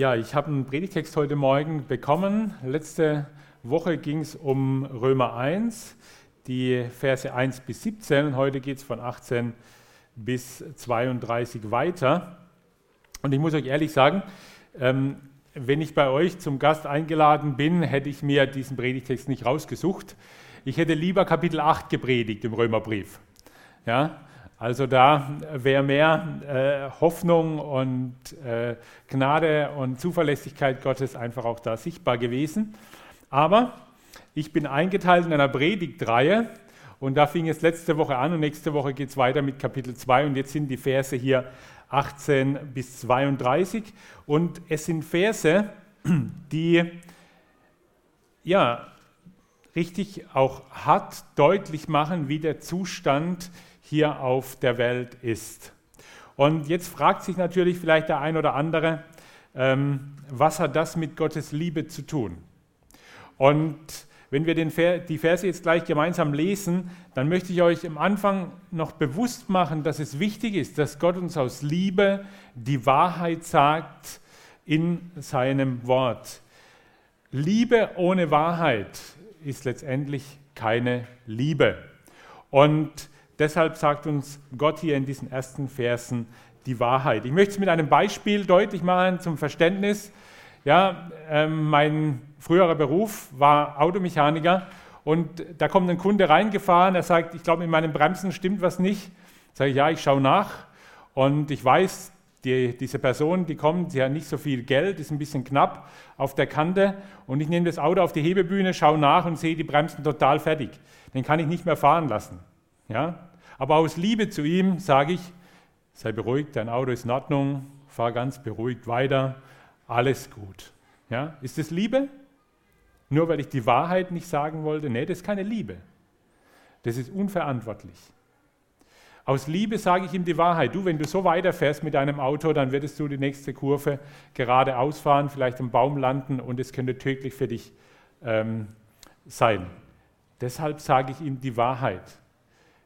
Ja, ich habe einen Predigtext heute Morgen bekommen. Letzte Woche ging es um Römer 1, die Verse 1 bis 17. Heute geht es von 18 bis 32 weiter. Und ich muss euch ehrlich sagen, ähm, wenn ich bei euch zum Gast eingeladen bin, hätte ich mir diesen Predigtext nicht rausgesucht. Ich hätte lieber Kapitel 8 gepredigt im Römerbrief. Ja, also da wäre mehr äh, Hoffnung und äh, Gnade und Zuverlässigkeit Gottes einfach auch da sichtbar gewesen. Aber ich bin eingeteilt in einer Predigtreihe und da fing es letzte Woche an und nächste Woche geht es weiter mit Kapitel 2 und jetzt sind die Verse hier 18 bis 32 und es sind Verse, die ja richtig auch hart deutlich machen, wie der Zustand ist hier auf der Welt ist. Und jetzt fragt sich natürlich vielleicht der ein oder andere, ähm, was hat das mit Gottes Liebe zu tun? Und wenn wir den, die Verse jetzt gleich gemeinsam lesen, dann möchte ich euch am Anfang noch bewusst machen, dass es wichtig ist, dass Gott uns aus Liebe die Wahrheit sagt in seinem Wort. Liebe ohne Wahrheit ist letztendlich keine Liebe. Und Deshalb sagt uns Gott hier in diesen ersten Versen die Wahrheit. Ich möchte es mit einem Beispiel deutlich machen zum Verständnis. Ja, ähm, mein früherer Beruf war Automechaniker und da kommt ein Kunde reingefahren, er sagt, ich glaube, mit meinen Bremsen stimmt was nicht. Sage ich, ja, ich schaue nach und ich weiß, die, diese Person, die kommt, sie hat nicht so viel Geld, ist ein bisschen knapp auf der Kante und ich nehme das Auto auf die Hebebühne, schaue nach und sehe die Bremsen total fertig. Den kann ich nicht mehr fahren lassen. Ja? Aber aus Liebe zu ihm sage ich, sei beruhigt, dein Auto ist in Ordnung, fahr ganz beruhigt weiter, alles gut. Ja? Ist das Liebe? Nur weil ich die Wahrheit nicht sagen wollte? Nee, das ist keine Liebe. Das ist unverantwortlich. Aus Liebe sage ich ihm die Wahrheit. Du, wenn du so weiterfährst mit deinem Auto, dann würdest du die nächste Kurve geradeaus fahren, vielleicht am Baum landen und es könnte tödlich für dich ähm, sein. Deshalb sage ich ihm die Wahrheit.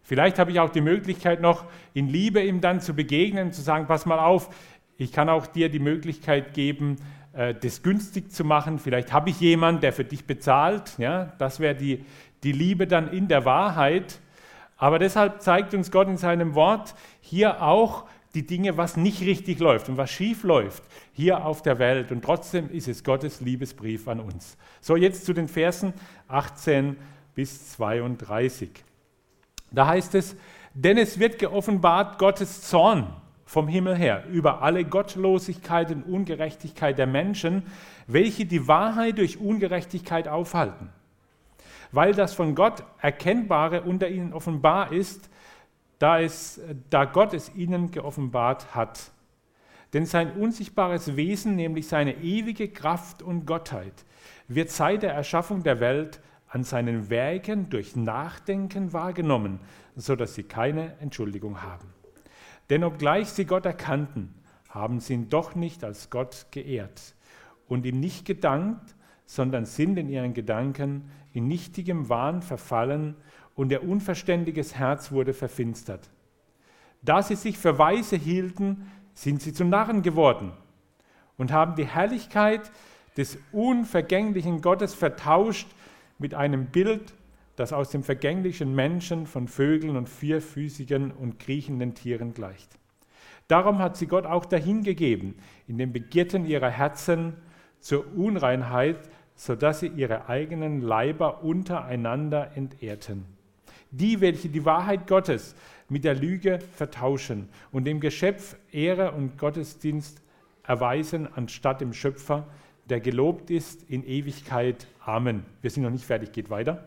Vielleicht habe ich auch die Möglichkeit noch in Liebe ihm dann zu begegnen, zu sagen, pass mal auf, ich kann auch dir die Möglichkeit geben, äh, das günstig zu machen. Vielleicht habe ich jemanden, der für dich bezahlt. Ja, das wäre die, die Liebe dann in der Wahrheit. Aber deshalb zeigt uns Gott in seinem Wort hier auch die Dinge, was nicht richtig läuft und was schief läuft hier auf der Welt. Und trotzdem ist es Gottes Liebesbrief an uns. So, jetzt zu den Versen 18 bis 32. Da heißt es, denn es wird geoffenbart Gottes Zorn vom Himmel her über alle Gottlosigkeit und Ungerechtigkeit der Menschen, welche die Wahrheit durch Ungerechtigkeit aufhalten. Weil das von Gott Erkennbare unter ihnen offenbar ist, da, es, da Gott es ihnen geoffenbart hat. Denn sein unsichtbares Wesen, nämlich seine ewige Kraft und Gottheit, wird seit der Erschaffung der Welt an seinen Werken durch Nachdenken wahrgenommen, so dass sie keine Entschuldigung haben. Denn obgleich sie Gott erkannten, haben sie ihn doch nicht als Gott geehrt und ihm nicht gedankt, sondern sind in ihren Gedanken in nichtigem Wahn verfallen und ihr unverständiges Herz wurde verfinstert. Da sie sich für Weise hielten, sind sie zu Narren geworden und haben die Herrlichkeit des unvergänglichen Gottes vertauscht mit einem Bild, das aus dem vergänglichen Menschen von Vögeln und vierfüßigen und kriechenden Tieren gleicht. Darum hat sie Gott auch dahingegeben, in den Begierden ihrer Herzen zur Unreinheit, sodass sie ihre eigenen Leiber untereinander entehrten. Die, welche die Wahrheit Gottes mit der Lüge vertauschen und dem Geschöpf Ehre und Gottesdienst erweisen anstatt dem Schöpfer, der gelobt ist in Ewigkeit. Amen. Wir sind noch nicht fertig, geht weiter.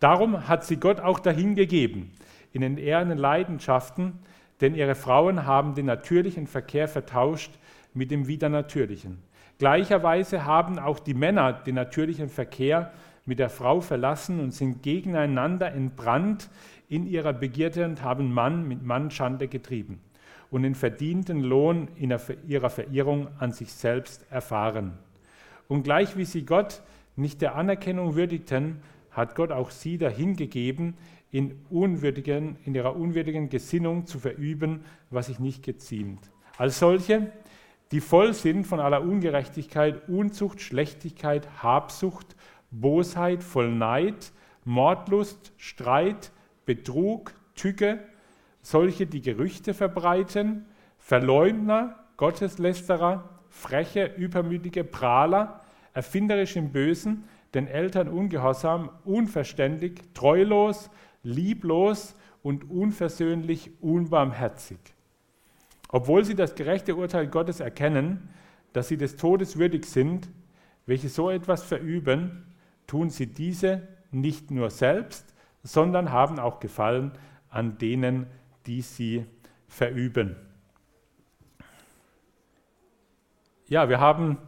Darum hat sie Gott auch dahingegeben in den ehrenden Leidenschaften, denn ihre Frauen haben den natürlichen Verkehr vertauscht mit dem widernatürlichen. Gleicherweise haben auch die Männer den natürlichen Verkehr mit der Frau verlassen und sind gegeneinander entbrannt in ihrer Begierde und haben Mann mit Mann Schande getrieben und den verdienten Lohn ihrer Verirrung an sich selbst erfahren. Und gleich wie sie Gott nicht der Anerkennung würdigten, hat Gott auch sie dahingegeben, in, unwürdigen, in ihrer unwürdigen Gesinnung zu verüben, was sich nicht geziemt. Als solche die voll sind von aller Ungerechtigkeit, Unzucht, Schlechtigkeit, Habsucht, Bosheit, voll Neid, Mordlust, Streit, Betrug, Tücke, solche, die Gerüchte verbreiten, Verleumder, Gotteslästerer, freche, übermütige Prahler, erfinderisch im Bösen, den Eltern ungehorsam, unverständig, treulos, lieblos und unversöhnlich, unbarmherzig. Obwohl sie das gerechte Urteil Gottes erkennen, dass sie des Todes würdig sind, welche so etwas verüben, tun sie diese nicht nur selbst, sondern haben auch Gefallen an denen, die sie verüben. Ja, wir haben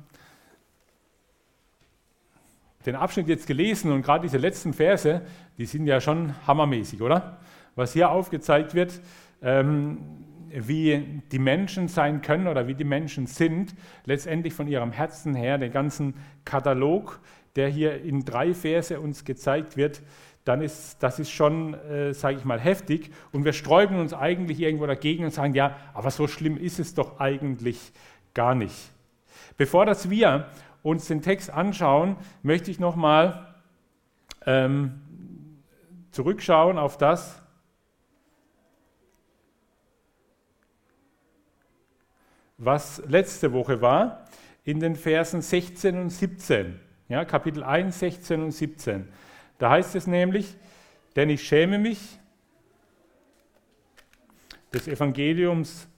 den Abschnitt jetzt gelesen und gerade diese letzten Verse, die sind ja schon hammermäßig, oder? Was hier aufgezeigt wird, ähm, wie die Menschen sein können oder wie die Menschen sind, letztendlich von ihrem Herzen her, den ganzen Katalog, der hier in drei Verse uns gezeigt wird, dann ist das ist schon, äh, sage ich mal, heftig. Und wir sträuben uns eigentlich irgendwo dagegen und sagen, ja, aber so schlimm ist es doch eigentlich gar nicht. Bevor dass wir uns den Text anschauen, möchte ich nochmal ähm, zurückschauen auf das, was letzte Woche war, in den Versen 16 und 17. Ja, Kapitel 1, 16 und 17. Da heißt es nämlich, denn ich schäme mich des Evangeliums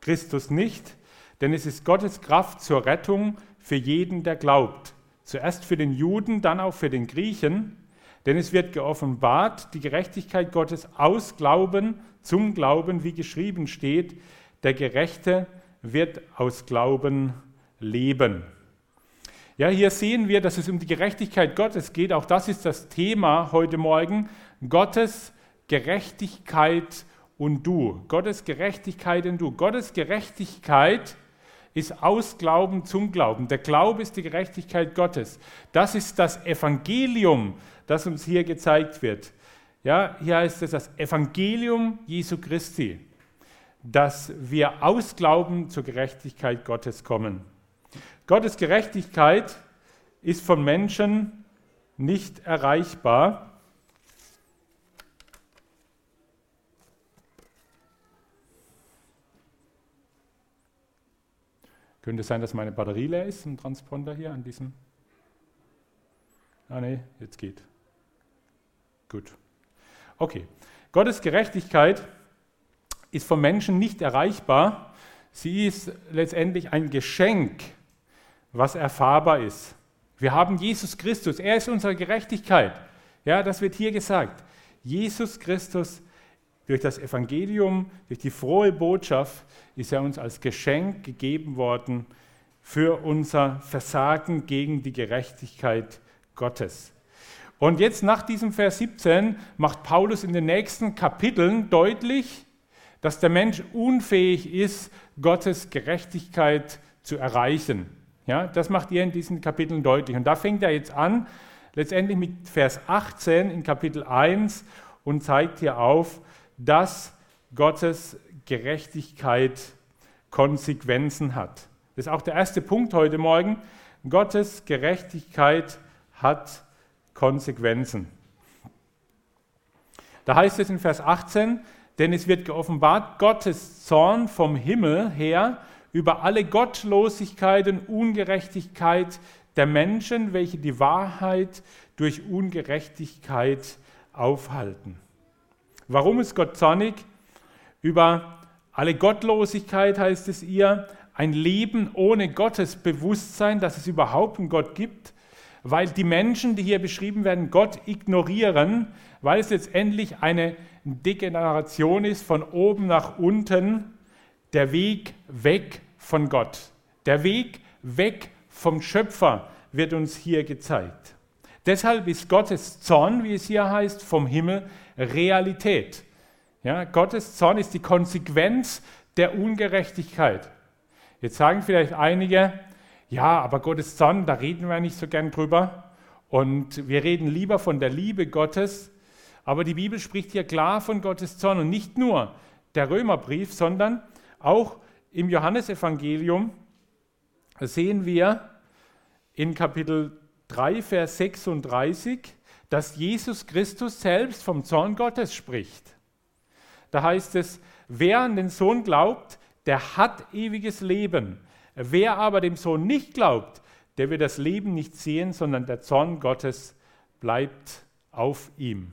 Christus nicht, denn es ist Gottes Kraft zur Rettung für jeden, der glaubt. Zuerst für den Juden, dann auch für den Griechen, denn es wird geoffenbart die Gerechtigkeit Gottes aus Glauben zum Glauben, wie geschrieben steht, der Gerechte wird aus Glauben leben. Ja, hier sehen wir, dass es um die Gerechtigkeit Gottes geht. Auch das ist das Thema heute Morgen. Gottes Gerechtigkeit und du. Gottes Gerechtigkeit und du. Gottes Gerechtigkeit ist aus Glauben zum Glauben. Der Glaube ist die Gerechtigkeit Gottes. Das ist das Evangelium, das uns hier gezeigt wird. Ja, hier heißt es das Evangelium Jesu Christi, dass wir aus Glauben zur Gerechtigkeit Gottes kommen. Gottes Gerechtigkeit ist von Menschen nicht erreichbar. Könnte sein, dass meine Batterie leer ist im Transponder hier an diesem. Ah ne, jetzt geht. Gut. Okay. Gottes Gerechtigkeit ist vom Menschen nicht erreichbar. Sie ist letztendlich ein Geschenk was erfahrbar ist. Wir haben Jesus Christus, er ist unsere Gerechtigkeit. Ja, das wird hier gesagt. Jesus Christus durch das Evangelium, durch die frohe Botschaft ist er uns als Geschenk gegeben worden für unser Versagen gegen die Gerechtigkeit Gottes. Und jetzt nach diesem Vers 17 macht Paulus in den nächsten Kapiteln deutlich, dass der Mensch unfähig ist, Gottes Gerechtigkeit zu erreichen. Ja, das macht ihr in diesen Kapiteln deutlich. Und da fängt er jetzt an, letztendlich mit Vers 18 in Kapitel 1 und zeigt hier auf, dass Gottes Gerechtigkeit Konsequenzen hat. Das ist auch der erste Punkt heute Morgen. Gottes Gerechtigkeit hat Konsequenzen. Da heißt es in Vers 18, denn es wird geoffenbart Gottes Zorn vom Himmel her über alle Gottlosigkeit und Ungerechtigkeit der Menschen, welche die Wahrheit durch Ungerechtigkeit aufhalten. Warum ist Gott zornig? Über alle Gottlosigkeit heißt es ihr, ein Leben ohne Gottesbewusstsein, dass es überhaupt einen Gott gibt, weil die Menschen, die hier beschrieben werden, Gott ignorieren, weil es letztendlich eine Degeneration ist von oben nach unten, der Weg weg von Gott. Der Weg weg vom Schöpfer wird uns hier gezeigt. Deshalb ist Gottes Zorn, wie es hier heißt, vom Himmel Realität. Ja, Gottes Zorn ist die Konsequenz der Ungerechtigkeit. Jetzt sagen vielleicht einige, ja, aber Gottes Zorn, da reden wir nicht so gern drüber. Und wir reden lieber von der Liebe Gottes. Aber die Bibel spricht hier klar von Gottes Zorn und nicht nur der Römerbrief, sondern Auch im Johannesevangelium sehen wir in Kapitel 3, Vers 36, dass Jesus Christus selbst vom Zorn Gottes spricht. Da heißt es, wer an den Sohn glaubt, der hat ewiges Leben. Wer aber dem Sohn nicht glaubt, der wird das Leben nicht sehen, sondern der Zorn Gottes bleibt auf ihm.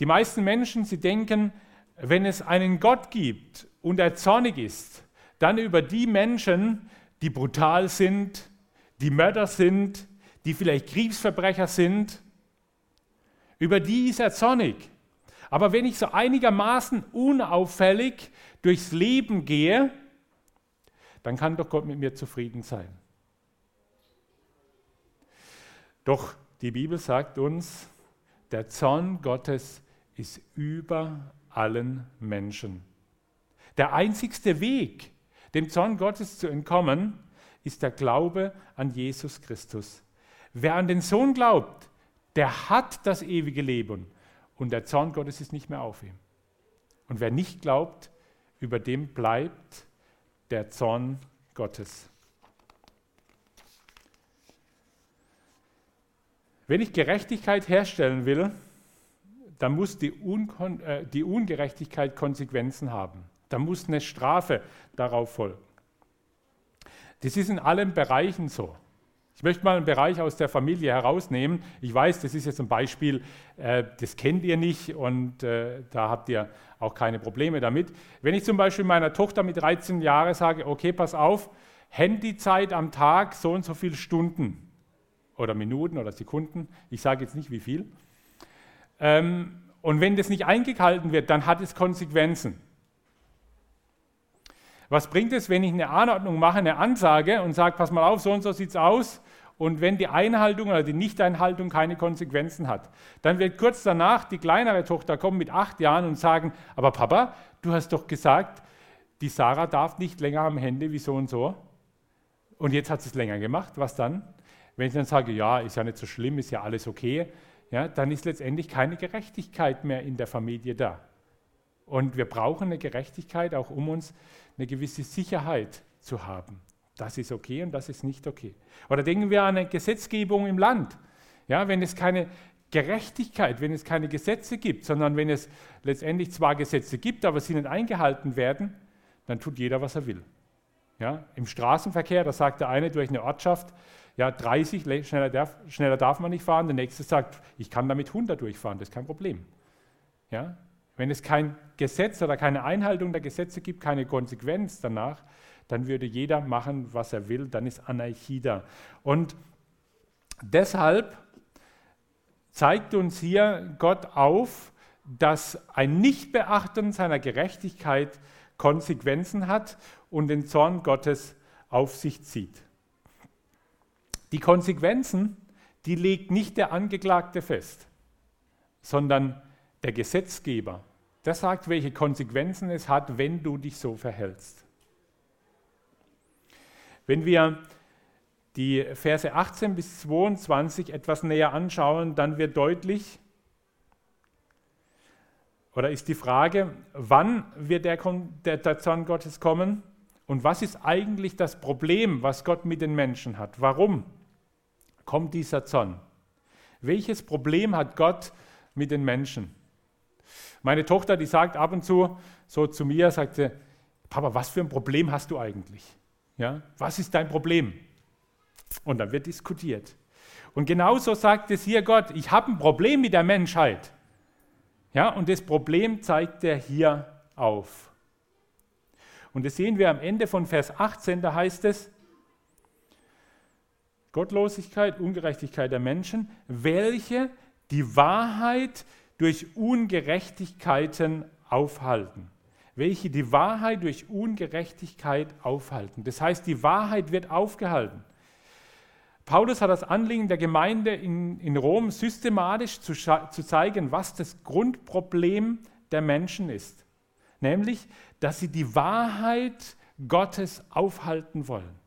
Die meisten Menschen, sie denken, wenn es einen Gott gibt und er zornig ist, dann über die Menschen, die brutal sind, die Mörder sind, die vielleicht Kriegsverbrecher sind, über die ist er zornig. Aber wenn ich so einigermaßen unauffällig durchs Leben gehe, dann kann doch Gott mit mir zufrieden sein. Doch die Bibel sagt uns, der Zorn Gottes ist über allen Menschen. Der einzigste Weg, dem Zorn Gottes zu entkommen, ist der Glaube an Jesus Christus. Wer an den Sohn glaubt, der hat das ewige Leben und der Zorn Gottes ist nicht mehr auf ihm. Und wer nicht glaubt, über dem bleibt der Zorn Gottes. Wenn ich Gerechtigkeit herstellen will, dann muss die, Unkon äh, die Ungerechtigkeit Konsequenzen haben. Da muss eine Strafe darauf folgen. Das ist in allen Bereichen so. Ich möchte mal einen Bereich aus der Familie herausnehmen. Ich weiß, das ist jetzt ein Beispiel, äh, das kennt ihr nicht und äh, da habt ihr auch keine Probleme damit. Wenn ich zum Beispiel meiner Tochter mit 13 Jahren sage, okay, pass auf, Handyzeit am Tag so und so viele Stunden oder Minuten oder Sekunden, ich sage jetzt nicht wie viel. Ähm, und wenn das nicht eingehalten wird, dann hat es Konsequenzen. Was bringt es, wenn ich eine Anordnung mache, eine Ansage und sage, pass mal auf, so und so sieht es aus, und wenn die Einhaltung oder die Nichteinhaltung keine Konsequenzen hat, dann wird kurz danach die kleinere Tochter kommen mit acht Jahren und sagen, aber Papa, du hast doch gesagt, die Sarah darf nicht länger am Handy wie so und so. Und jetzt hat sie es länger gemacht. Was dann? Wenn ich dann sage, ja, ist ja nicht so schlimm, ist ja alles okay, ja, dann ist letztendlich keine Gerechtigkeit mehr in der Familie da. Und wir brauchen eine Gerechtigkeit, auch um uns eine gewisse Sicherheit zu haben. Das ist okay und das ist nicht okay. Oder denken wir an eine Gesetzgebung im Land. Ja, wenn es keine Gerechtigkeit, wenn es keine Gesetze gibt, sondern wenn es letztendlich zwar Gesetze gibt, aber sie nicht eingehalten werden, dann tut jeder, was er will. Ja, Im Straßenverkehr, da sagt der eine durch eine Ortschaft, ja, 30, schneller darf, schneller darf man nicht fahren, der nächste sagt, ich kann damit 100 durchfahren, das ist kein Problem. Ja, wenn es kein Gesetz oder keine Einhaltung der Gesetze gibt, keine Konsequenz danach, dann würde jeder machen, was er will, dann ist Anarchie da. Und deshalb zeigt uns hier Gott auf, dass ein Nichtbeachten seiner Gerechtigkeit Konsequenzen hat und den Zorn Gottes auf sich zieht. Die Konsequenzen, die legt nicht der Angeklagte fest, sondern der Gesetzgeber. Der sagt, welche Konsequenzen es hat, wenn du dich so verhältst. Wenn wir die Verse 18 bis 22 etwas näher anschauen, dann wird deutlich, oder ist die Frage, wann wird der, der, der Zorn Gottes kommen und was ist eigentlich das Problem, was Gott mit den Menschen hat? Warum kommt dieser Zorn? Welches Problem hat Gott mit den Menschen? Meine Tochter, die sagt ab und zu so zu mir, sagte, Papa, was für ein Problem hast du eigentlich? Ja, was ist dein Problem? Und dann wird diskutiert. Und genauso sagt es hier Gott, ich habe ein Problem mit der Menschheit. Ja, und das Problem zeigt er hier auf. Und das sehen wir am Ende von Vers 18, da heißt es, Gottlosigkeit, Ungerechtigkeit der Menschen, welche die Wahrheit durch Ungerechtigkeiten aufhalten welche die Wahrheit durch Ungerechtigkeit aufhalten. Das heißt, die Wahrheit wird aufgehalten. Paulus hat das Anliegen der Gemeinde in, in Rom systematisch zu, zu zeigen, was das Grundproblem der Menschen ist. Nämlich, dass sie die Wahrheit Gottes aufhalten wollen.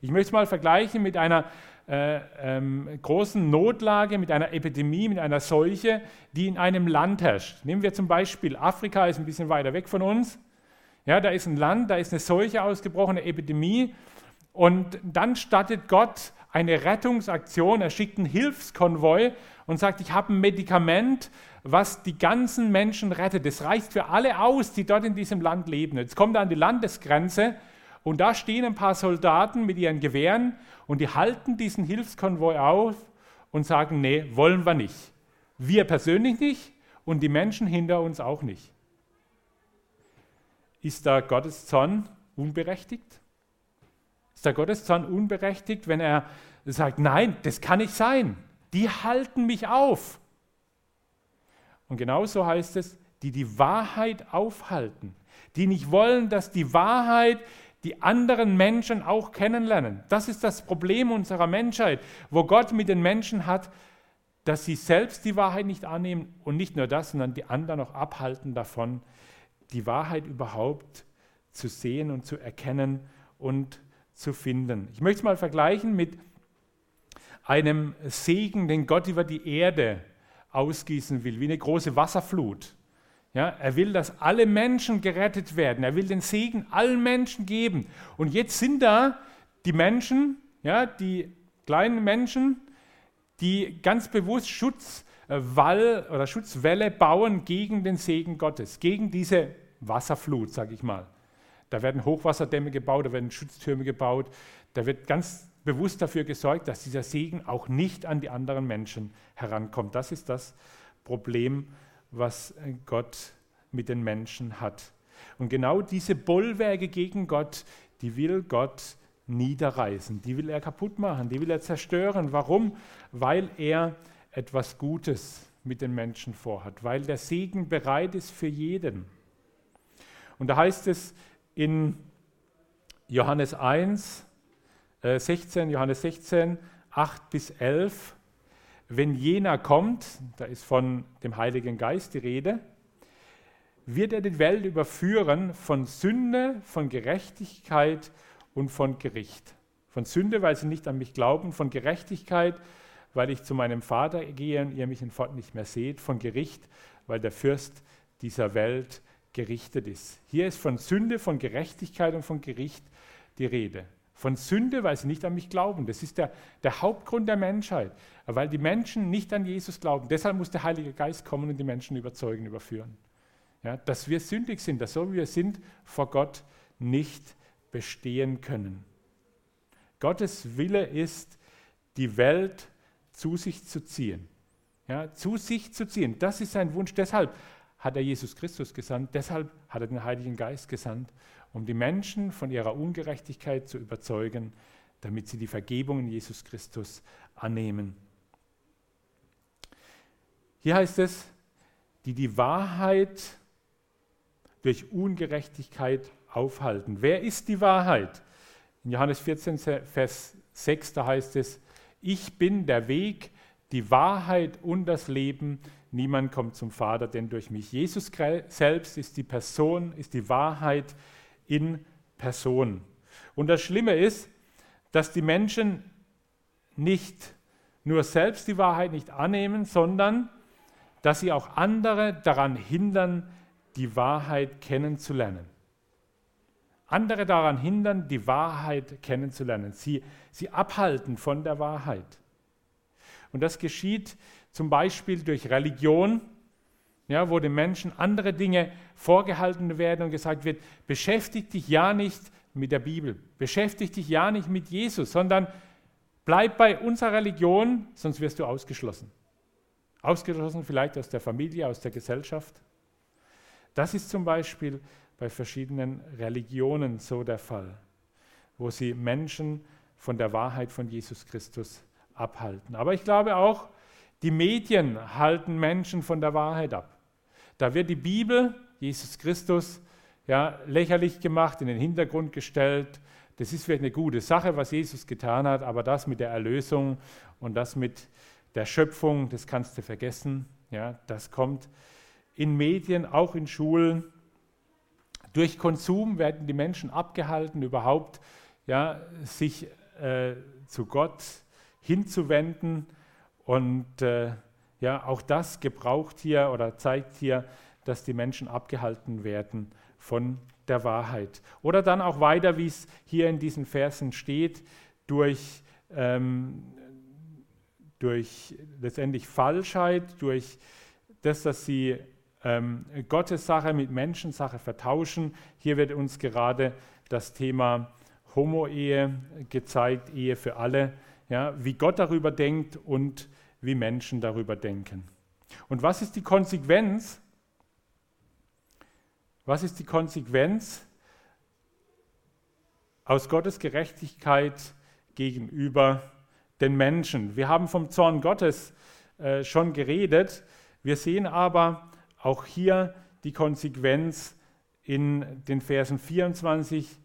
Ich möchte es mal vergleichen mit einer äh, ähm, großen Notlage, mit einer Epidemie, mit einer Seuche, die in einem Land herrscht. Nehmen wir zum Beispiel Afrika, ist ein bisschen weiter weg von uns. Ja, da ist ein Land, da ist eine Seuche ausgebrochen, eine Epidemie. Und dann startet Gott eine Rettungsaktion. Er schickt einen Hilfskonvoi und sagt, ich habe ein Medikament, was die ganzen Menschen rettet. Das reicht für alle aus, die dort in diesem Land leben. Jetzt kommt er an die Landesgrenze und da stehen ein paar Soldaten mit ihren Gewehren und die halten diesen Hilfskonvoi auf und sagen, nee, wollen wir nicht. Wir persönlich nicht und die Menschen hinter uns auch nicht. Ist da Gottes Zorn unberechtigt? Ist da Gottes Zorn unberechtigt, wenn er sagt, nein, das kann nicht sein. Die halten mich auf. Und genauso heißt es, die die Wahrheit aufhalten, die nicht wollen, dass die Wahrheit die anderen Menschen auch kennenlernen. Das ist das Problem unserer Menschheit, wo Gott mit den Menschen hat, dass sie selbst die Wahrheit nicht annehmen und nicht nur das, sondern die anderen auch abhalten davon, die Wahrheit überhaupt zu sehen und zu erkennen und zu finden. Ich möchte es mal vergleichen mit einem Segen, den Gott über die Erde ausgießen will, wie eine große Wasserflut. Ja, er will, dass alle Menschen gerettet werden. Er will den Segen allen Menschen geben. Und jetzt sind da die Menschen, ja, die kleinen Menschen, die ganz bewusst Schutzwall oder Schutzwelle bauen gegen den Segen Gottes, gegen diese Wasserflut, sage ich mal. Da werden Hochwasserdämme gebaut, da werden Schutztürme gebaut, da wird ganz bewusst dafür gesorgt, dass dieser Segen auch nicht an die anderen Menschen herankommt. Das ist das Problem, was äh, Gott mit den Menschen hat. Und genau diese Bollwerke gegen Gott, die will Gott niederreißen, die will er kaputt machen, die will er zerstören. Warum? Weil er etwas Gutes mit den Menschen vorhat, weil der Segen bereit ist für jeden. Und da heißt es in Johannes 1, äh 16, Johannes 16, 8 bis 11, wenn jener kommt, da ist von dem Heiligen Geist die Rede, wird er die Welt überführen von Sünde, von Gerechtigkeit und von Gericht. Von Sünde, weil sie nicht an mich glauben, von Gerechtigkeit, weil ich zu meinem Vater gehe und ihr mich in Fort nicht mehr seht, von Gericht, weil der Fürst dieser Welt gerichtet ist. Hier ist von Sünde, von Gerechtigkeit und von Gericht die Rede. Von Sünde, weil sie nicht an mich glauben. Das ist der, der Hauptgrund der Menschheit, weil die Menschen nicht an Jesus glauben. Deshalb muss der Heilige Geist kommen und die Menschen überzeugen, überführen. Ja, dass wir sündig sind, dass so wie wir sind, vor Gott nicht bestehen können. Gottes Wille ist, die Welt zu sich zu ziehen. Ja, zu sich zu ziehen. Das ist sein Wunsch. Deshalb hat er Jesus Christus gesandt. Deshalb hat er den Heiligen Geist gesandt um die Menschen von ihrer Ungerechtigkeit zu überzeugen, damit sie die Vergebung in Jesus Christus annehmen. Hier heißt es, die die Wahrheit durch Ungerechtigkeit aufhalten. Wer ist die Wahrheit? In Johannes 14, Vers 6, da heißt es, ich bin der Weg, die Wahrheit und das Leben. Niemand kommt zum Vater, denn durch mich. Jesus selbst ist die Person, ist die Wahrheit, in Person. Und das Schlimme ist, dass die Menschen nicht nur selbst die Wahrheit nicht annehmen, sondern dass sie auch andere daran hindern, die Wahrheit kennenzulernen. Andere daran hindern, die Wahrheit kennenzulernen. Sie, sie abhalten von der Wahrheit. Und das geschieht zum Beispiel durch Religion, ja, wo den Menschen andere Dinge vorgehalten werden und gesagt wird, beschäftige dich ja nicht mit der Bibel, beschäftige dich ja nicht mit Jesus, sondern bleib bei unserer Religion, sonst wirst du ausgeschlossen. Ausgeschlossen vielleicht aus der Familie, aus der Gesellschaft. Das ist zum Beispiel bei verschiedenen Religionen so der Fall, wo sie Menschen von der Wahrheit von Jesus Christus abhalten. Aber ich glaube auch, die Medien halten Menschen von der Wahrheit ab. Da wird die Bibel, Jesus Christus, ja, lächerlich gemacht, in den Hintergrund gestellt. Das ist vielleicht eine gute Sache, was Jesus getan hat, aber das mit der Erlösung und das mit der Schöpfung, das kannst du vergessen. Ja, das kommt in Medien, auch in Schulen. Durch Konsum werden die Menschen abgehalten, überhaupt ja, sich äh, zu Gott hinzuwenden. Und äh, ja, auch das gebraucht hier oder zeigt hier, dass die Menschen abgehalten werden von der Wahrheit. Oder dann auch weiter, wie es hier in diesen Versen steht, durch, ähm, durch letztendlich Falschheit, durch das, dass sie ähm, Gottes Sache mit Menschensache vertauschen. Hier wird uns gerade das Thema Homo-Ehe gezeigt, Ehe für alle, ja, wie Gott darüber denkt und wie Menschen darüber denken. Und was ist die Konsequenz? Was ist die Konsequenz aus Gottes Gerechtigkeit gegenüber den Menschen? Wir haben vom Zorn Gottes äh, schon geredet. Wir sehen aber auch hier die Konsequenz in den Versen 24,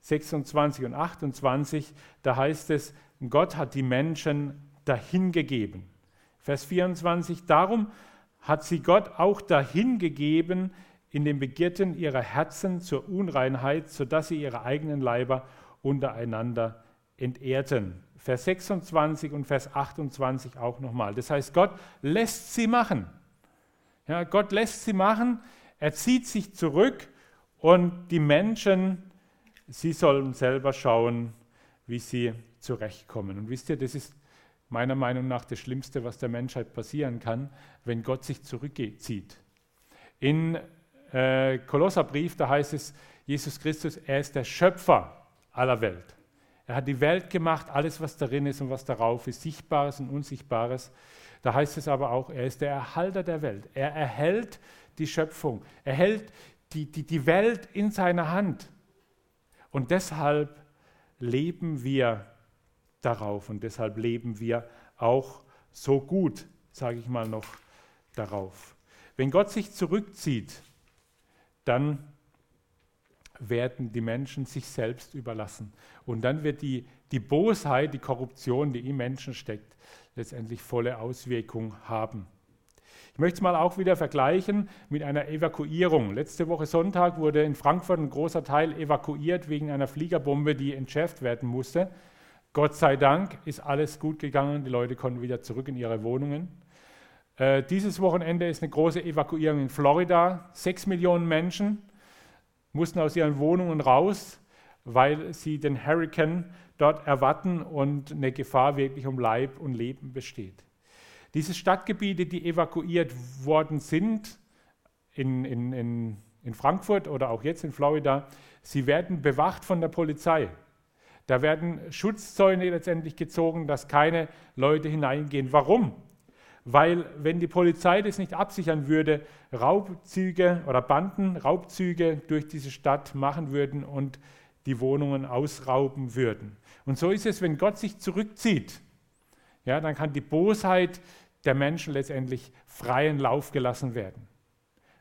26 und 28. Da heißt es, Gott hat die Menschen dahingegeben. Vers 24, darum hat sie Gott auch dahingegeben in den Begierden ihrer Herzen zur Unreinheit, sodass sie ihre eigenen Leiber untereinander entehrten. Vers 26 und Vers 28 auch nochmal. Das heißt, Gott lässt sie machen. Ja, Gott lässt sie machen, er zieht sich zurück und die Menschen, sie sollen selber schauen, wie sie zurechtkommen. Und wisst ihr, das ist meiner Meinung nach das Schlimmste, was der Menschheit passieren kann, wenn Gott sich zurückzieht. In äh, Kolosserbrief, da heißt es, Jesus Christus, er ist der Schöpfer aller Welt. Er hat die Welt gemacht, alles, was darin ist und was darauf ist, Sichtbares und Unsichtbares. Da heißt es aber auch, er ist der Erhalter der Welt. Er erhält die Schöpfung. Er hält die, die, die Welt in seiner Hand. Und deshalb leben wir darauf und deshalb leben wir auch so gut, sage ich mal noch, darauf. Wenn Gott sich zurückzieht, dann werden die Menschen sich selbst überlassen. Und dann wird die, die Bosheit, die Korruption, die im Menschen steckt, letztendlich volle Auswirkung haben. Ich möchte es mal auch wieder vergleichen mit einer Evakuierung. Letzte Woche Sonntag wurde in Frankfurt ein großer Teil evakuiert wegen einer Fliegerbombe, die entschärft werden musste. Gott sei Dank ist alles gut gegangen, die Leute konnten wieder zurück in ihre Wohnungen. Äh, dieses Wochenende ist eine große Evakuierung in Florida. Sechs Millionen Menschen mussten aus ihren Wohnungen raus, weil sie den Hurricane dort erwarten und eine Gefahr wirklich um Leib und Leben besteht. Diese Stadtgebiete, die evakuiert worden sind, in, in, in, in Frankfurt oder auch jetzt in Florida, sie werden bewacht von der Polizei. Da werden Schutzzäune letztendlich gezogen, dass keine Leute hineingehen. Warum? Weil wenn die Polizei das nicht absichern würde, Raubzüge oder Banden Raubzüge durch diese Stadt machen würden und die Wohnungen ausrauben würden. Und so ist es, wenn Gott sich zurückzieht, ja, dann kann die Bosheit der Menschen letztendlich freien Lauf gelassen werden.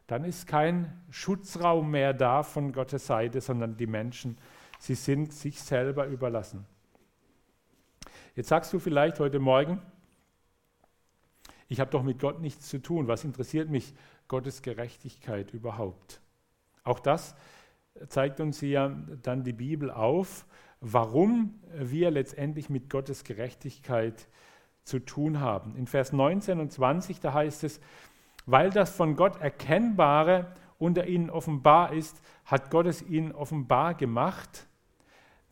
Dann ist kein Schutzraum mehr da von Gottes Seite, sondern die Menschen, sie sind sich selber überlassen. Jetzt sagst du vielleicht heute Morgen, ich habe doch mit Gott nichts zu tun. Was interessiert mich Gottes Gerechtigkeit überhaupt? Auch das zeigt uns hier dann die Bibel auf, warum wir letztendlich mit Gottes Gerechtigkeit zu tun haben. In Vers 19 und 20, da heißt es, weil das von Gott Erkennbare unter ihnen offenbar ist, hat Gott es ihnen offenbar gemacht,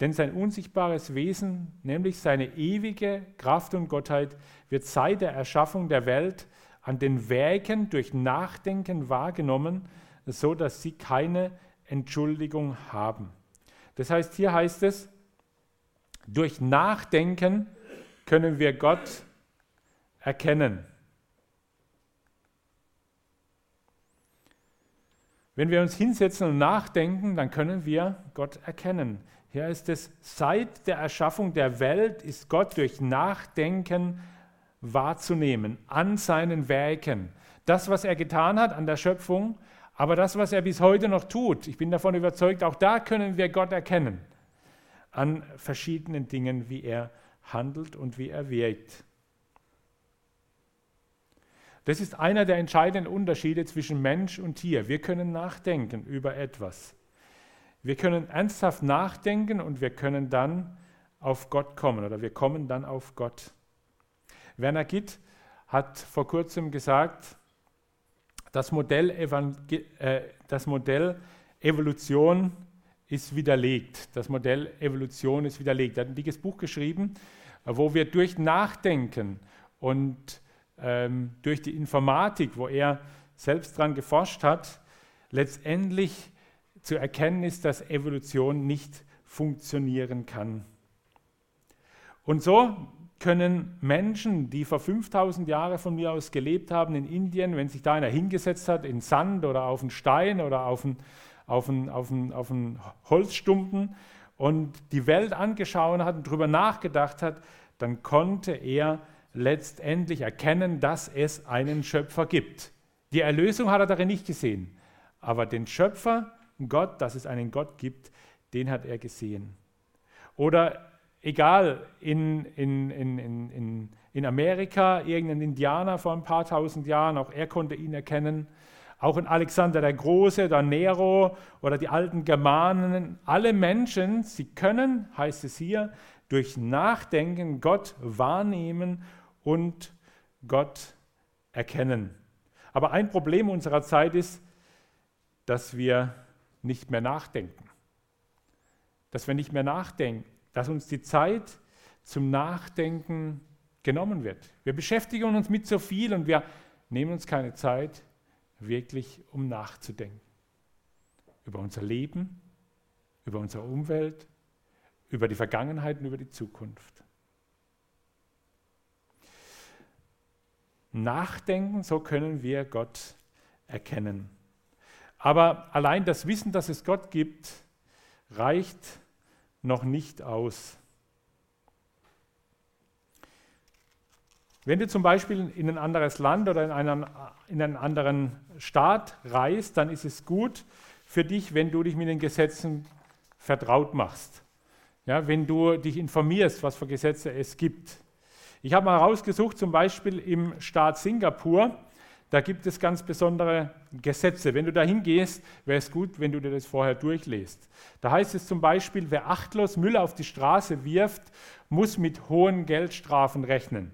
denn sein unsichtbares Wesen, nämlich seine ewige Kraft und Gottheit, wird seit der Erschaffung der Welt an den Werken durch Nachdenken wahrgenommen, so dass sie keine Entschuldigung haben. Das heißt, hier heißt es, durch Nachdenken können wir Gott erkennen. Wenn wir uns hinsetzen und nachdenken, dann können wir Gott erkennen. Hier ist es, seit der Erschaffung der Welt ist Gott durch Nachdenken wahrzunehmen an seinen Werken. Das, was er getan hat an der Schöpfung, aber das, was er bis heute noch tut, ich bin davon überzeugt, auch da können wir Gott erkennen an verschiedenen Dingen, wie er handelt und wie er wirkt. Das ist einer der entscheidenden Unterschiede zwischen Mensch und Tier. Wir können nachdenken über etwas. Wir können ernsthaft nachdenken und wir können dann auf Gott kommen oder wir kommen dann auf Gott. Werner Gitt hat vor kurzem gesagt, das Modell, äh, das Modell Evolution ist widerlegt. Das Modell Evolution ist widerlegt. Er hat ein dickes Buch geschrieben, wo wir durch Nachdenken und ähm, durch die Informatik, wo er selbst daran geforscht hat, letztendlich zu erkennen ist, dass Evolution nicht funktionieren kann. Und so können Menschen, die vor 5000 Jahren von mir aus gelebt haben in Indien, wenn sich da einer hingesetzt hat in Sand oder auf einen Stein oder auf einen, auf einen, auf einen, auf einen Holzstumpen und die Welt angeschaut hat und darüber nachgedacht hat, dann konnte er letztendlich erkennen, dass es einen Schöpfer gibt. Die Erlösung hat er darin nicht gesehen, aber den Schöpfer, Gott, dass es einen Gott gibt, den hat er gesehen. Oder egal, in, in, in, in, Amerika, irgendein Indianer vor ein paar tausend Jahren, auch er konnte ihn erkennen. Auch in Alexander der Große, der Nero oder die alten Germanen, alle Menschen, sie können, heißt es hier, durch Nachdenken Gott wahrnehmen und Gott erkennen. Aber ein Problem unserer Zeit ist, dass wir nicht mehr nachdenken. Dass wir nicht mehr nachdenken dass uns die Zeit zum Nachdenken genommen wird. Wir beschäftigen uns mit so viel und wir nehmen uns keine Zeit, wirklich um nachzudenken. Über unser Leben, über unsere Umwelt, über die Vergangenheit und über die Zukunft. Nachdenken, so können wir Gott erkennen. Aber allein das Wissen, dass es Gott gibt, reicht noch nicht aus. Wenn du zum Beispiel in ein anderes Land oder in einen, in einen anderen Staat reist, dann ist es gut für dich, wenn du dich mit den Gesetzen vertraut machst. Ja, wenn du dich informierst, was für Gesetze es gibt. Ich habe mal herausgesucht, zum Beispiel im Staat Singapur, da gibt es ganz besondere Gesetze. Wenn du da hingehst, wäre es gut, wenn du dir das vorher durchliest. Da heißt es zum Beispiel, wer achtlos Müll auf die Straße wirft, muss mit hohen Geldstrafen rechnen.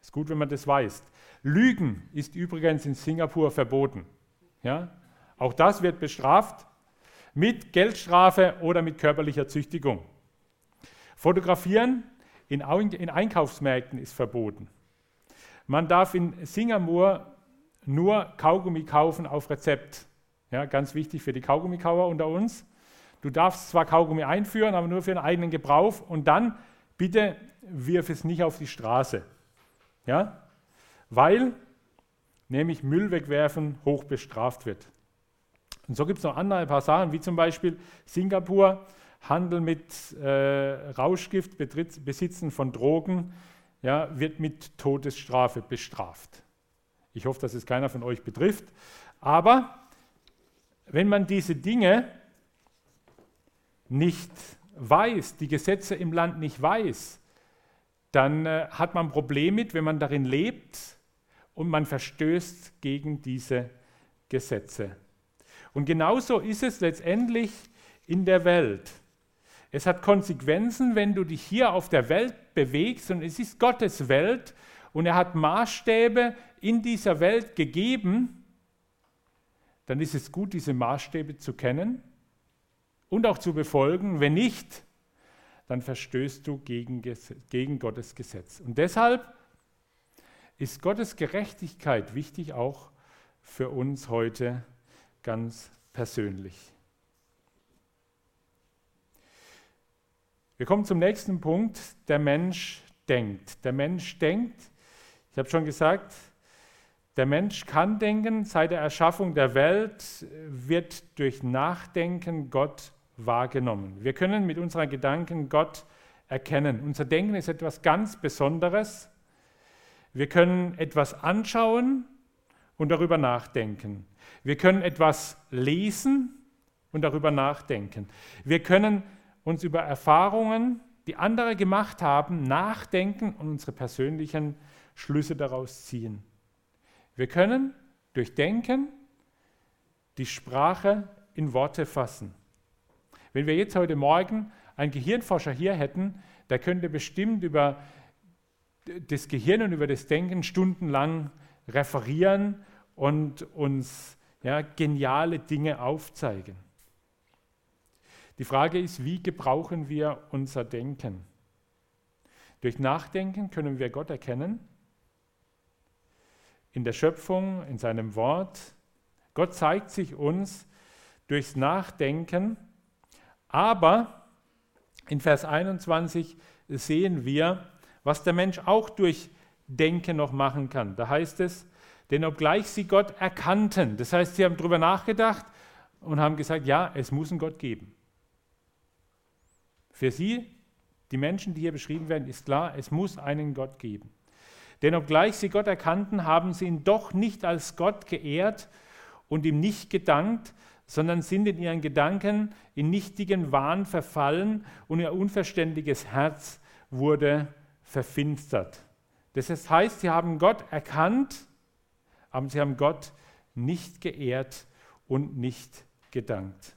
Ist gut, wenn man das weiß. Lügen ist übrigens in Singapur verboten. Ja? Auch das wird bestraft mit Geldstrafe oder mit körperlicher Züchtigung. Fotografieren in Einkaufsmärkten ist verboten. Man darf in Singapur nur Kaugummi kaufen auf Rezept. Ja, ganz wichtig für die Kaugummikauer unter uns. Du darfst zwar Kaugummi einführen, aber nur für den eigenen Gebrauch und dann bitte wirf es nicht auf die Straße. Ja? Weil nämlich Müll wegwerfen hoch bestraft wird. Und so gibt es noch andere paar Sachen, wie zum Beispiel Singapur, Handel mit äh, Rauschgift, Besitzen von Drogen, ja, wird mit Todesstrafe bestraft. Ich hoffe, dass es keiner von euch betrifft. Aber wenn man diese Dinge nicht weiß, die Gesetze im Land nicht weiß, dann äh, hat man ein Problem mit, wenn man darin lebt und man verstößt gegen diese Gesetze. Und genauso ist es letztendlich in der Welt. Es hat Konsequenzen, wenn du dich hier auf der Welt bewegst und es ist Gottes Welt und er hat Maßstäbe in dieser Welt gegeben, dann ist es gut, diese Maßstäbe zu kennen und auch zu befolgen. Wenn nicht, dann verstößt du gegen, gegen Gottes Gesetz. Und deshalb ist Gottes Gerechtigkeit wichtig auch für uns heute ganz persönlich. Wir kommen zum nächsten Punkt. Der Mensch denkt. Der Mensch denkt, ich habe schon gesagt, der Mensch kann denken. Seit der Erschaffung der Welt wird durch Nachdenken Gott wahrgenommen. Wir können mit unseren Gedanken Gott erkennen. Unser Denken ist etwas ganz Besonderes. Wir können etwas anschauen und darüber nachdenken. Wir können etwas lesen und darüber nachdenken. Wir können uns über Erfahrungen, die andere gemacht haben, nachdenken und unsere persönlichen Schlüsse daraus ziehen. Wir können durch Denken die Sprache in Worte fassen. Wenn wir jetzt heute Morgen einen Gehirnforscher hier hätten, der könnte bestimmt über das Gehirn und über das Denken stundenlang referieren und uns ja, geniale Dinge aufzeigen. Die Frage ist, wie gebrauchen wir unser Denken? Durch Nachdenken können wir Gott erkennen. In der Schöpfung, in seinem Wort. Gott zeigt sich uns durchs Nachdenken. Aber in Vers 21 sehen wir, was der Mensch auch durch Denken noch machen kann. Da heißt es, denn obgleich sie Gott erkannten, das heißt, sie haben darüber nachgedacht und haben gesagt, ja, es muss einen Gott geben. Für sie, die Menschen, die hier beschrieben werden, ist klar, es muss einen Gott geben. Denn obgleich sie Gott erkannten, haben sie ihn doch nicht als Gott geehrt und ihm nicht gedankt, sondern sind in ihren Gedanken in nichtigen Wahn verfallen und ihr unverständiges Herz wurde verfinstert. Das heißt, sie haben Gott erkannt, aber sie haben Gott nicht geehrt und nicht gedankt.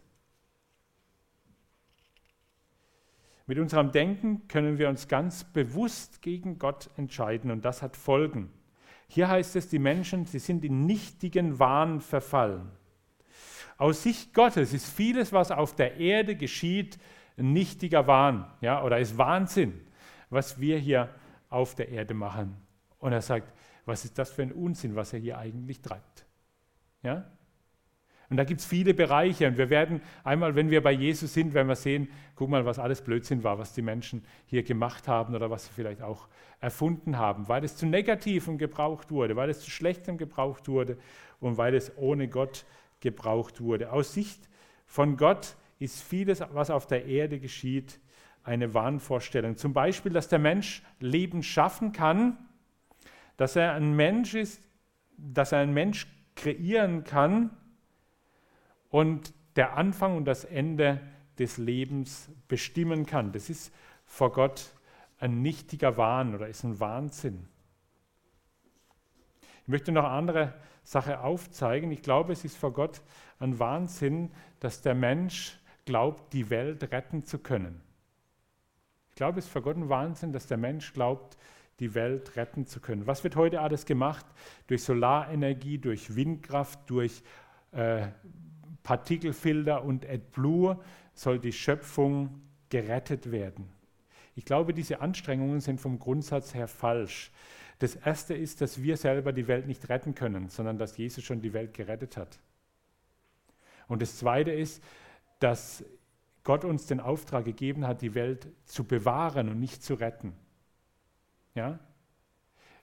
Mit unserem Denken können wir uns ganz bewusst gegen Gott entscheiden und das hat Folgen. Hier heißt es, die Menschen, sie sind in nichtigen Wahn verfallen. Aus Sicht Gottes ist vieles, was auf der Erde geschieht, ein nichtiger Wahn ja, oder ist Wahnsinn, was wir hier auf der Erde machen. Und er sagt, was ist das für ein Unsinn, was er hier eigentlich treibt? Ja? Und da gibt es viele Bereiche. Und wir werden einmal, wenn wir bei Jesus sind, werden wir sehen, guck mal, was alles Blödsinn war, was die Menschen hier gemacht haben oder was sie vielleicht auch erfunden haben, weil es zu Negativem gebraucht wurde, weil es zu Schlechtem gebraucht wurde und weil es ohne Gott gebraucht wurde. Aus Sicht von Gott ist vieles, was auf der Erde geschieht, eine Wahnvorstellung. Zum Beispiel, dass der Mensch Leben schaffen kann, dass er ein Mensch ist, dass er ein Mensch kreieren kann, und der Anfang und das Ende des Lebens bestimmen kann. Das ist vor Gott ein nichtiger Wahn oder ist ein Wahnsinn. Ich möchte noch eine andere Sache aufzeigen. Ich glaube, es ist vor Gott ein Wahnsinn, dass der Mensch glaubt, die Welt retten zu können. Ich glaube, es ist vor Gott ein Wahnsinn, dass der Mensch glaubt, die Welt retten zu können. Was wird heute alles gemacht? Durch Solarenergie, durch Windkraft, durch äh, Partikelfilter und AdBlue soll die Schöpfung gerettet werden. Ich glaube, diese Anstrengungen sind vom Grundsatz her falsch. Das Erste ist, dass wir selber die Welt nicht retten können, sondern dass Jesus schon die Welt gerettet hat. Und das Zweite ist, dass Gott uns den Auftrag gegeben hat, die Welt zu bewahren und nicht zu retten. Ja?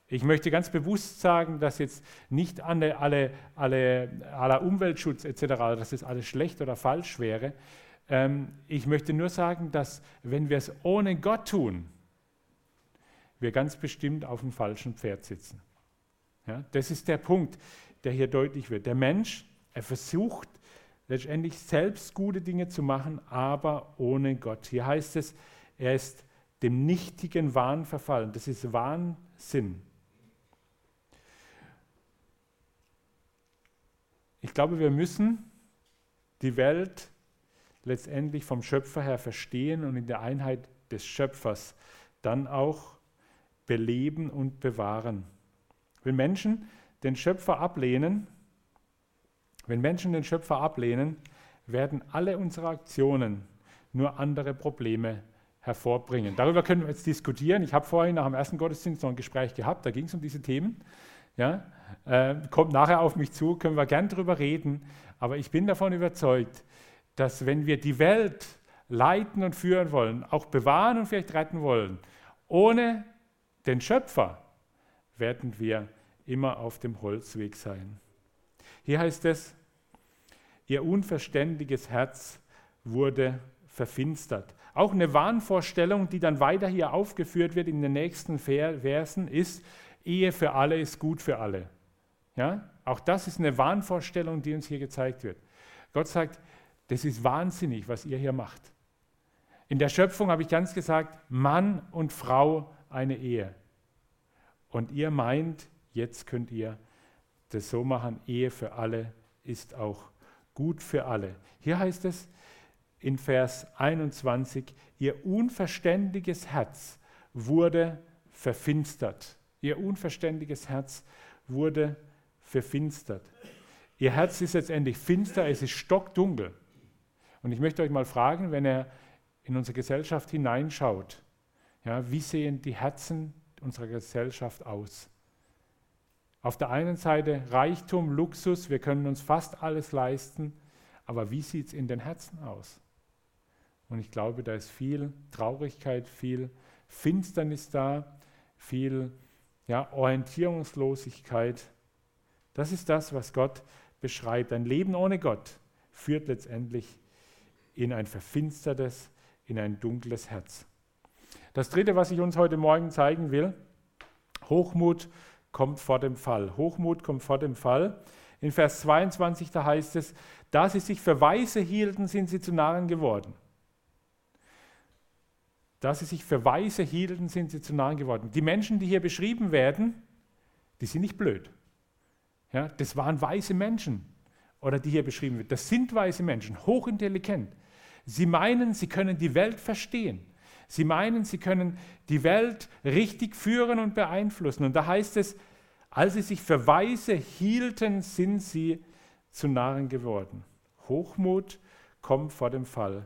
Ich möchte ganz bewusst sagen, dass jetzt nicht alle, alle, alle, aller Umweltschutz etc., dass das alles schlecht oder falsch wäre. Ähm, ich möchte nur sagen, dass wenn wir es ohne Gott tun, wir ganz bestimmt auf dem falschen Pferd sitzen. Ja, das ist der Punkt, der hier deutlich wird. Der Mensch, er versucht letztendlich selbst gute Dinge zu machen, aber ohne Gott. Hier heißt es, er ist dem nichtigen Wahn verfallen. Das ist Wahnsinn. Ich glaube, wir müssen die Welt letztendlich vom Schöpfer her verstehen und in der Einheit des Schöpfers dann auch beleben und bewahren. Wenn Menschen den Schöpfer ablehnen, wenn Menschen den Schöpfer ablehnen, werden alle unsere Aktionen nur andere Probleme hervorbringen. Darüber können wir jetzt diskutieren. Ich habe vorhin nach dem ersten Gottesdienst noch ein Gespräch gehabt, da ging es um diese Themen. Ja? Äh, kommt nachher auf mich zu, können wir gern darüber reden. Aber ich bin davon überzeugt, dass wenn wir die Welt leiten und führen wollen, auch bewahren und vielleicht retten wollen, ohne den Schöpfer werden wir immer auf dem Holzweg sein. Hier heißt es, ihr unverständiges Herz wurde verfinstert. Auch eine Wahnvorstellung, die dann weiter hier aufgeführt wird in den nächsten Versen, ist, Ehe für alle ist gut für alle. Ja? Auch das ist eine Wahnvorstellung, die uns hier gezeigt wird. Gott sagt, das ist wahnsinnig, was ihr hier macht. In der Schöpfung habe ich ganz gesagt, Mann und Frau eine Ehe. Und ihr meint, jetzt könnt ihr das so machen, Ehe für alle ist auch gut für alle. Hier heißt es in Vers 21, ihr unverständiges Herz wurde verfinstert. Ihr unverständiges Herz wurde verfinstert. Ihr Herz ist letztendlich finster, es ist stockdunkel. Und ich möchte euch mal fragen, wenn er in unsere Gesellschaft hineinschaut, ja, wie sehen die Herzen unserer Gesellschaft aus? Auf der einen Seite Reichtum, Luxus, wir können uns fast alles leisten, aber wie sieht es in den Herzen aus? Und ich glaube, da ist viel Traurigkeit, viel Finsternis da, viel ja, Orientierungslosigkeit. Das ist das, was Gott beschreibt. Ein Leben ohne Gott führt letztendlich in ein verfinstertes, in ein dunkles Herz. Das Dritte, was ich uns heute Morgen zeigen will, Hochmut kommt vor dem Fall. Hochmut kommt vor dem Fall. In Vers 22, da heißt es, da sie sich für Weise hielten, sind sie zu Narren geworden. Da sie sich für Weise hielten, sind sie zu Narren geworden. Die Menschen, die hier beschrieben werden, die sind nicht blöd. Ja, das waren weise Menschen, oder die hier beschrieben werden. Das sind weise Menschen, hochintelligent. Sie meinen, sie können die Welt verstehen. Sie meinen, sie können die Welt richtig führen und beeinflussen. Und da heißt es, als sie sich für weise hielten, sind sie zu Narren geworden. Hochmut kommt vor dem Fall.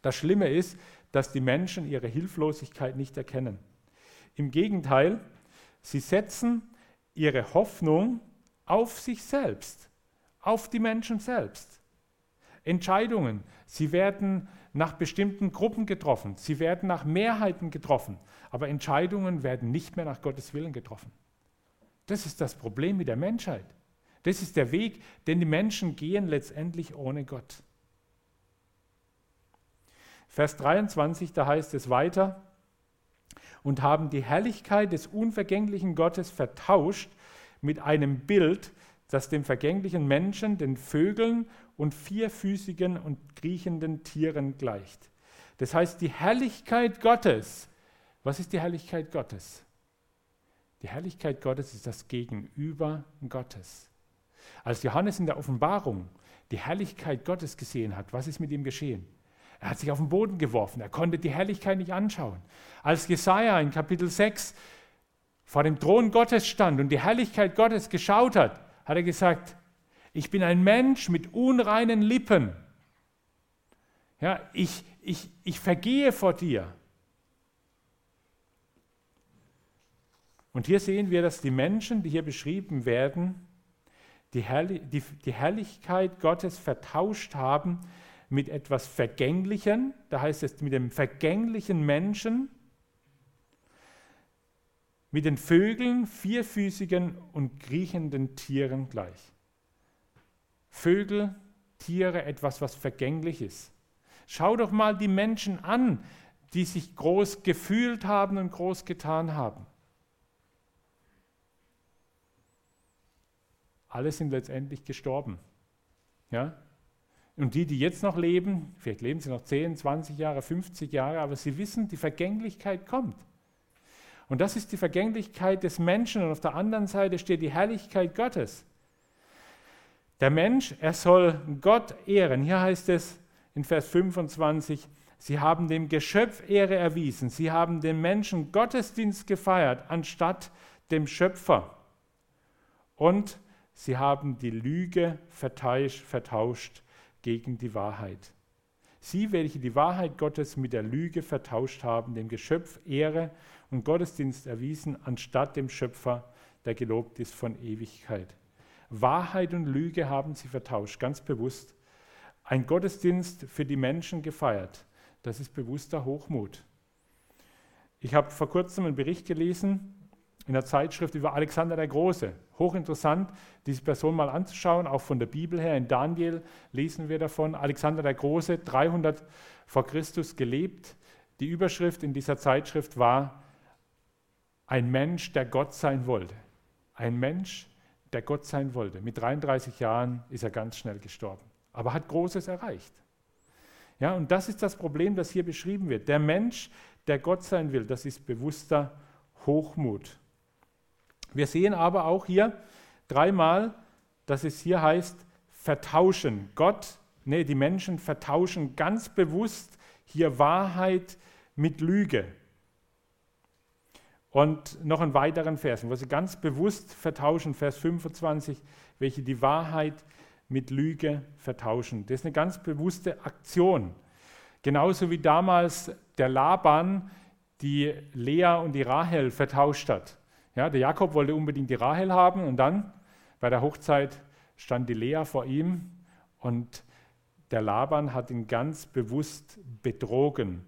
Das Schlimme ist, dass die Menschen ihre Hilflosigkeit nicht erkennen. Im Gegenteil, sie setzen ihre Hoffnung auf sich selbst, auf die Menschen selbst. Entscheidungen, sie werden nach bestimmten Gruppen getroffen, sie werden nach Mehrheiten getroffen, aber Entscheidungen werden nicht mehr nach Gottes Willen getroffen. Das ist das Problem mit der Menschheit. Das ist der Weg, den die Menschen gehen letztendlich ohne Gott. Vers 23, da heißt es weiter, und haben die Herrlichkeit des unvergänglichen Gottes vertauscht mit einem Bild, das dem vergänglichen Menschen, den Vögeln und vierfüßigen und kriechenden Tieren gleicht. Das heißt, die Herrlichkeit Gottes, was ist die Herrlichkeit Gottes? Die Herrlichkeit Gottes ist das Gegenüber Gottes. Als Johannes in der Offenbarung die Herrlichkeit Gottes gesehen hat, was ist mit ihm geschehen? Er hat sich auf den Boden geworfen, er konnte die Herrlichkeit nicht anschauen. Als Jesaja in Kapitel 6 vor dem Thron Gottes stand und die Herrlichkeit Gottes geschaut hat, hat er gesagt, ich bin ein Mensch mit unreinen Lippen. Ja, ich, ich, ich vergehe vor dir. Und hier sehen wir, dass die Menschen, die hier beschrieben werden, die, Herrlich die, die Herrlichkeit Gottes vertauscht haben mit etwas Vergänglichen, da heißt es mit dem vergänglichen Menschen, mit den Vögeln, vierfüßigen und kriechenden Tieren gleich. Vögel, Tiere, etwas, was vergänglich ist. Schau doch mal die Menschen an, die sich groß gefühlt haben und groß getan haben. Alle sind letztendlich gestorben. Ja? Und die, die jetzt noch leben, vielleicht leben sie noch 10, 20 Jahre, 50 Jahre, aber sie wissen, die Vergänglichkeit kommt. Und das ist die Vergänglichkeit des Menschen und auf der anderen Seite steht die Herrlichkeit Gottes. Der Mensch, er soll Gott ehren. Hier heißt es in Vers 25, sie haben dem Geschöpf Ehre erwiesen, sie haben dem Menschen Gottesdienst gefeiert anstatt dem Schöpfer. Und sie haben die Lüge vertauscht gegen die Wahrheit. Sie, welche die Wahrheit Gottes mit der Lüge vertauscht haben, dem Geschöpf Ehre und Gottesdienst erwiesen, anstatt dem Schöpfer, der gelobt ist von Ewigkeit. Wahrheit und Lüge haben sie vertauscht, ganz bewusst. Ein Gottesdienst für die Menschen gefeiert. Das ist bewusster Hochmut. Ich habe vor kurzem einen Bericht gelesen in der Zeitschrift über Alexander der Große. Hochinteressant, diese Person mal anzuschauen, auch von der Bibel her. In Daniel lesen wir davon. Alexander der Große, 300 vor Christus gelebt. Die Überschrift in dieser Zeitschrift war ein Mensch, der Gott sein wollte. Ein Mensch, der Gott sein wollte. Mit 33 Jahren ist er ganz schnell gestorben, aber hat Großes erreicht. Ja, und das ist das Problem, das hier beschrieben wird. Der Mensch, der Gott sein will, das ist bewusster Hochmut. Wir sehen aber auch hier dreimal, dass es hier heißt, vertauschen. Gott, nee, die Menschen vertauschen ganz bewusst hier Wahrheit mit Lüge. und noch einen weiteren Vers, wo sie ganz bewusst vertauschen, Vers 25, welche die Wahrheit mit Lüge vertauschen. Das ist eine ganz bewusste Aktion. Genauso wie damals der Laban die Lea und die Rahel vertauscht hat. Ja, der Jakob wollte unbedingt die Rahel haben und dann bei der Hochzeit stand die Lea vor ihm und der Laban hat ihn ganz bewusst betrogen,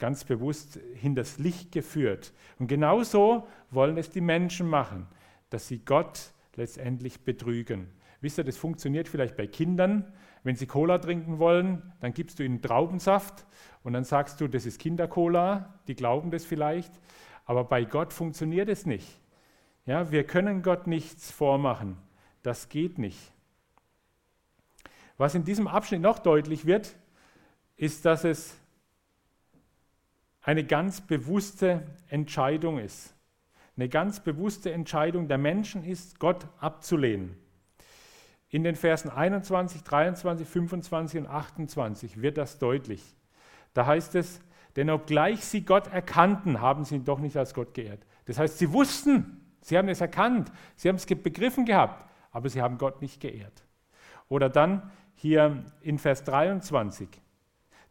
ganz bewusst hinters Licht geführt. Und genauso wollen es die Menschen machen, dass sie Gott letztendlich betrügen. Wisst ihr, das funktioniert vielleicht bei Kindern. Wenn sie Cola trinken wollen, dann gibst du ihnen Traubensaft und dann sagst du, das ist Kindercola. Die glauben das vielleicht. Aber bei Gott funktioniert es nicht. Ja, wir können Gott nichts vormachen. Das geht nicht. Was in diesem Abschnitt noch deutlich wird, ist, dass es eine ganz bewusste Entscheidung ist. Eine ganz bewusste Entscheidung der Menschen ist, Gott abzulehnen. In den Versen 21, 23, 25 und 28 wird das deutlich. Da heißt es, denn obgleich sie Gott erkannten, haben sie ihn doch nicht als Gott geehrt. Das heißt, sie wussten, sie haben es erkannt, sie haben es begriffen gehabt, aber sie haben Gott nicht geehrt. Oder dann hier in Vers 23,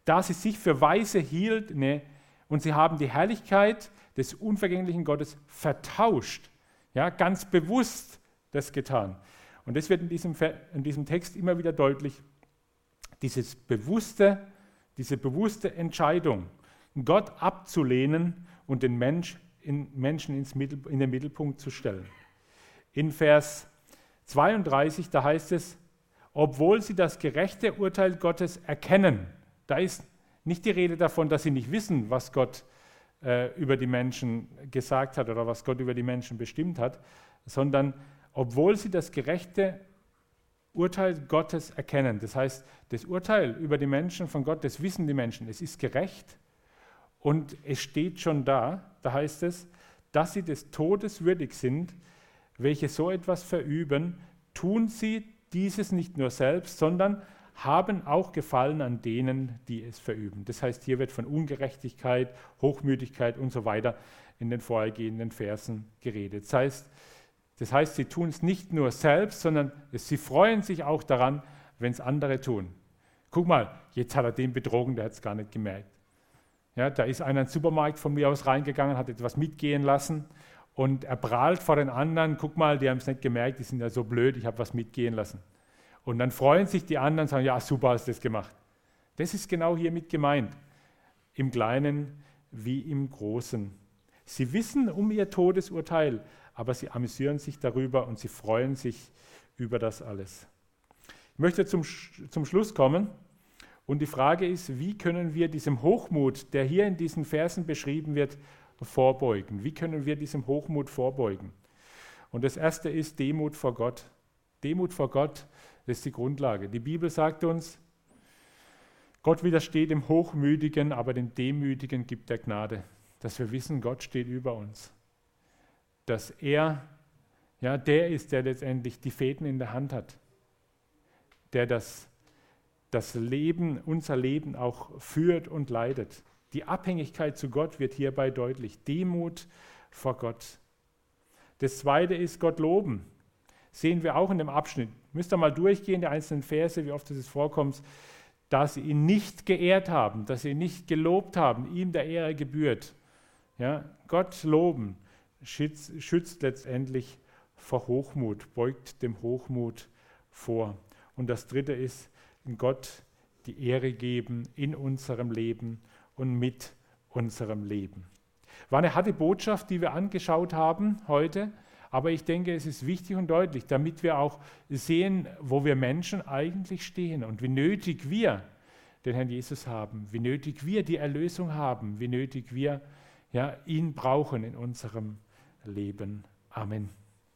da sie sich für Weise hielten ne, und sie haben die Herrlichkeit des unvergänglichen Gottes vertauscht, ja, ganz bewusst das getan. Und das wird in diesem, in diesem Text immer wieder deutlich, dieses bewusste, diese bewusste Entscheidung, Gott abzulehnen und den Mensch in, Menschen ins Mittel, in den Mittelpunkt zu stellen. In Vers 32, da heißt es, obwohl sie das gerechte Urteil Gottes erkennen. Da ist nicht die Rede davon, dass sie nicht wissen, was Gott äh, über die Menschen gesagt hat oder was Gott über die Menschen bestimmt hat, sondern obwohl sie das gerechte Urteil Gottes erkennen. Das heißt, das Urteil über die Menschen von Gott, das wissen die Menschen, es ist gerecht und es steht schon da, da heißt es, dass sie des Todes würdig sind, welche so etwas verüben, tun sie dieses nicht nur selbst, sondern haben auch Gefallen an denen, die es verüben. Das heißt, hier wird von Ungerechtigkeit, Hochmütigkeit und so weiter in den vorhergehenden Versen geredet. Das heißt, das heißt, sie tun es nicht nur selbst, sondern sie freuen sich auch daran, wenn es andere tun. Guck mal, jetzt hat er den betrogen, der hat es gar nicht gemerkt. Ja, da ist einer in den Supermarkt von mir aus reingegangen, hat etwas mitgehen lassen und er prahlt vor den anderen, guck mal, die haben es nicht gemerkt, die sind ja so blöd, ich habe was mitgehen lassen. Und dann freuen sich die anderen und sagen, ja, super hast du das gemacht. Das ist genau hier mit gemeint, im Kleinen wie im Großen. Sie wissen um ihr Todesurteil, aber sie amüsieren sich darüber und sie freuen sich über das alles. Ich möchte zum, zum Schluss kommen und die Frage ist, wie können wir diesem Hochmut, der hier in diesen Versen beschrieben wird, vorbeugen? Wie können wir diesem Hochmut vorbeugen? Und das erste ist Demut vor Gott. Demut vor Gott, ist die Grundlage. Die Bibel sagt uns, Gott widersteht dem Hochmütigen, aber den Demütigen gibt er Gnade. Dass wir wissen, Gott steht über uns dass er ja, der ist, der letztendlich die Fäden in der Hand hat, der das, das Leben, unser Leben auch führt und leitet. Die Abhängigkeit zu Gott wird hierbei deutlich. Demut vor Gott. Das zweite ist Gott loben. Sehen wir auch in dem Abschnitt. Müsst ihr mal durchgehen, die einzelnen Verse, wie oft es vorkommt, dass sie ihn nicht geehrt haben, dass sie ihn nicht gelobt haben, ihm der Ehre gebührt. Ja, Gott loben schützt, schützt letztendlich vor Hochmut, beugt dem Hochmut vor. Und das Dritte ist, Gott die Ehre geben in unserem Leben und mit unserem Leben. War eine harte Botschaft, die wir angeschaut haben heute, aber ich denke, es ist wichtig und deutlich, damit wir auch sehen, wo wir Menschen eigentlich stehen und wie nötig wir den Herrn Jesus haben, wie nötig wir die Erlösung haben, wie nötig wir ja, ihn brauchen in unserem Leben. Amen.